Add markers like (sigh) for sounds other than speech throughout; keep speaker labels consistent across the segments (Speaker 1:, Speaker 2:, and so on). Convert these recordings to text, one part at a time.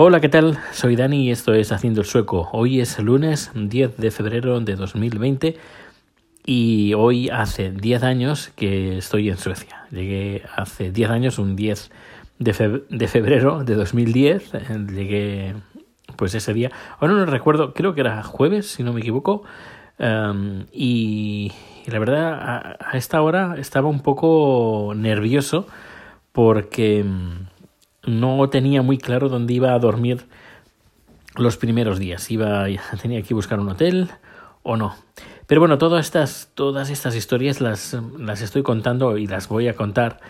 Speaker 1: Hola, ¿qué tal? Soy Dani y esto es Haciendo el Sueco. Hoy es lunes 10 de febrero de 2020 y hoy hace 10 años que estoy en Suecia. Llegué hace 10 años, un 10 de, febrero de 2010. Llegué pues ese día. Ahora no recuerdo, creo que era jueves, si no me equivoco. Um, y, la verdad, a, a, esta hora estaba un poco nervioso porque no tenía muy claro dónde iba a dormir los primeros días. Iba, (laughs) tenía que buscar un hotel o no. Pero bueno, todas estas, todas estas historias las, las estoy contando y las voy a contar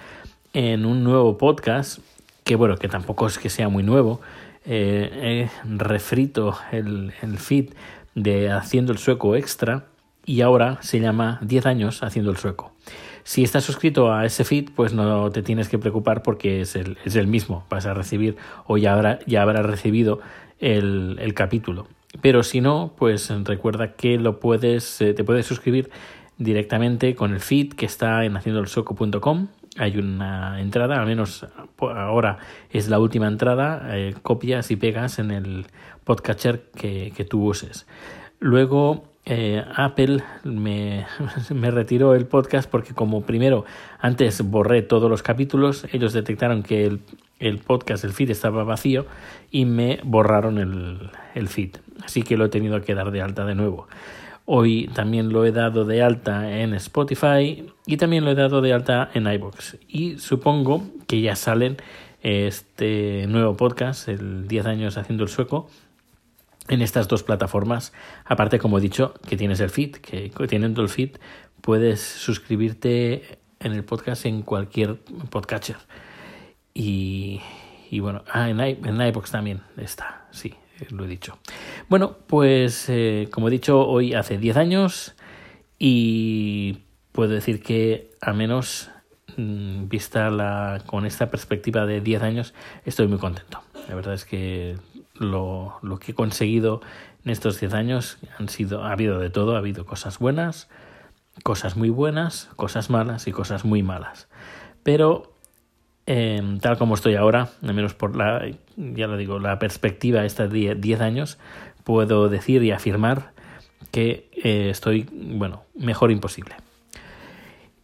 Speaker 1: en un nuevo podcast, que bueno, que tampoco es que sea muy nuevo. Eh, he refrito el, el feed de Haciendo el Sueco Extra y ahora se llama 10 años Haciendo el Sueco. Si estás suscrito a ese feed, pues no te tienes que preocupar porque es el, es el mismo. Vas a recibir o ya, habrá, ya habrás recibido el, el, capítulo. Pero si no, pues recuerda que lo puedes, eh, te puedes suscribir directamente con el feed que está en haciendoelsoco.com. Hay una entrada, al menos ahora es la última entrada, eh, copias y pegas en el podcatcher que, que tú uses. Luego eh, Apple me, (laughs) me, retiró el podcast porque como primero antes borré todos los capítulos, ellos detectaron que el, el podcast, el feed estaba vacío y me borraron el, el, feed. Así que lo he tenido que dar de alta de nuevo. Hoy también lo he dado de alta en Spotify y también lo he dado de alta en iBox. Y supongo que ya salen este nuevo podcast, el 10 años haciendo el sueco, en estas dos plataformas. Aparte, como he dicho, que tienes el feed, que teniendo el feed puedes suscribirte en el podcast en cualquier podcatcher. Y, bueno, ah, en, en iBox también está, sí, lo he dicho. Bueno, pues eh, como he dicho, hoy hace 10 años y puedo decir que al menos mm, vista la, con esta perspectiva de 10 años estoy muy contento. La verdad es que lo, lo que he conseguido en estos 10 años han sido, ha habido de todo, ha habido cosas buenas, cosas muy buenas, cosas malas y cosas muy malas. Pero eh, tal como estoy ahora, al menos por la, ya lo digo, la perspectiva esta de 10 años, puedo decir y afirmar que eh, estoy, bueno, mejor imposible.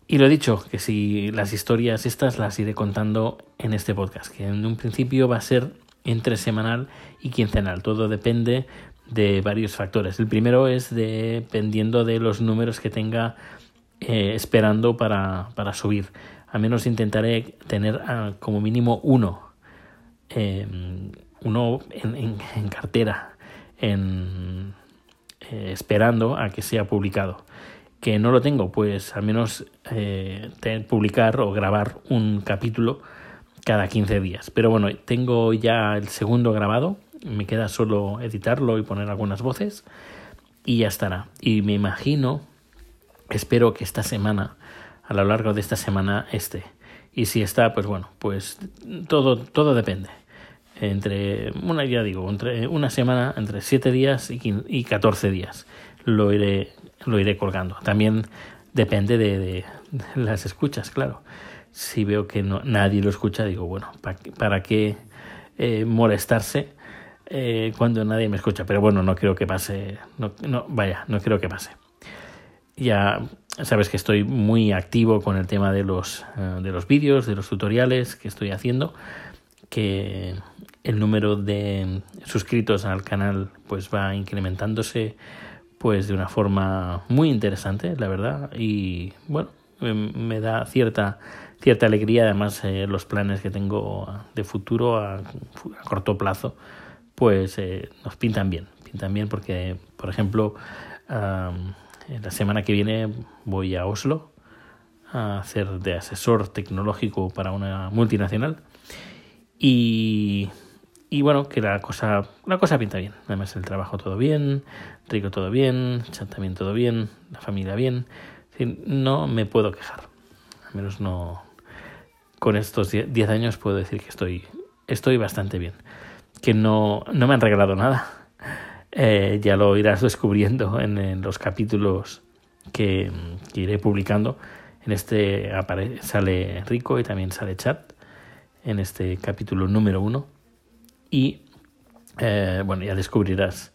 Speaker 1: Y lo he dicho, que si las historias estas las iré contando en este podcast, que en un principio va a ser entre semanal y quincenal. Todo depende de varios factores. El primero es dependiendo de los números que tenga eh, esperando para, para, subir. Al menos intentaré tener ah, como mínimo uno, em, uno en, en, cartera, en, eh, esperando a que sea publicado. Que no lo tengo, pues al menos eh, publicar o grabar un capítulo cada 15 días. Pero bueno, tengo ya el segundo grabado, me queda solo editarlo y poner algunas voces y ya estará. Y me imagino, espero que esta semana, a lo largo de esta semana, esté. Y si está, pues bueno, pues todo, todo depende. Entre, una, ya digo, entre una semana, entre 7 días y 14 días lo iré, lo iré colgando. También depende de, de (laughs) las escuchas, claro si veo que no, nadie lo escucha, digo, bueno, ¿para, para qué eh, molestarse eh, cuando nadie me escucha? Pero bueno, no creo que pase, no, no, vaya, no creo que pase. Ya sabes que estoy muy activo con el tema de los, eh, de los vídeos, de los tutoriales que estoy haciendo, que el número de suscritos al canal pues va incrementándose pues de una forma muy interesante, la verdad, y bueno, me da cierta cierta alegría. Además, eh, los planes que tengo de futuro a, corto plazo, pues eh, nos pintan bien. Pintan bien porque, por ejemplo, la semana que viene voy a Oslo a hacer de asesor tecnológico para una multinacional. Y, y bueno, que la cosa, la cosa pinta bien. Además, el trabajo todo bien, Rico todo bien, Chat también todo bien, la familia bien. No me puedo quejar. Al menos no, con estos 10 años puedo decir que estoy, estoy bastante bien. Que no, no me han regalado nada. Eh, ya lo irás descubriendo en, los capítulos que, iré publicando. En este sale Rico y también sale Chat en este capítulo número uno. Y eh, bueno, ya descubrirás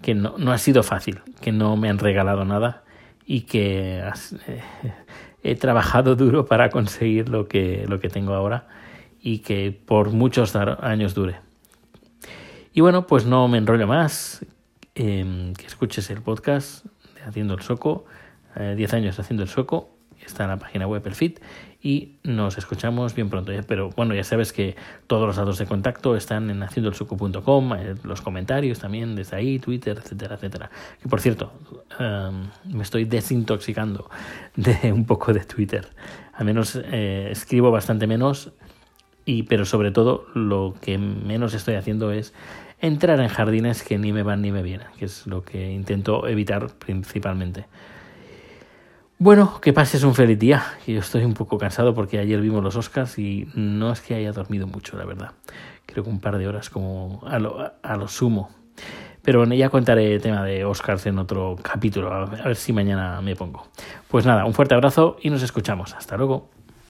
Speaker 1: que no, no, ha sido fácil, que no me han regalado nada y que eh, (laughs) he trabajado duro para conseguir lo que, lo que tengo ahora y que por muchos años dure. Y bueno, pues no me enrollo más, em, que escuches el podcast de Haciendo el Soco, 10 años haciendo el Soco, está en la página web el y nos escuchamos bien pronto. Pero bueno, ya sabes que todos los datos de contacto están en haciendoelsuco.com, eh, los comentarios también desde ahí, Twitter, etcétera, etcétera. Y por cierto, em, me estoy desintoxicando de un poco de Twitter. Al menos eh, escribo bastante menos, y, pero sobre todo lo que menos estoy haciendo es entrar en jardines que ni me van ni me vienen, que es lo que intento evitar principalmente. Bueno, que pases un feliz día. Yo estoy un poco cansado porque ayer vimos los Oscars y no es que haya dormido mucho, la verdad. Creo que un par de horas como a lo, a lo sumo. Pero bueno, ya contaré el tema de Oscars en otro capítulo, a ver si mañana me pongo. Pues nada, un fuerte abrazo y nos escuchamos. Hasta luego.